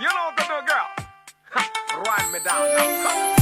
you know what to do, girl. Run me down.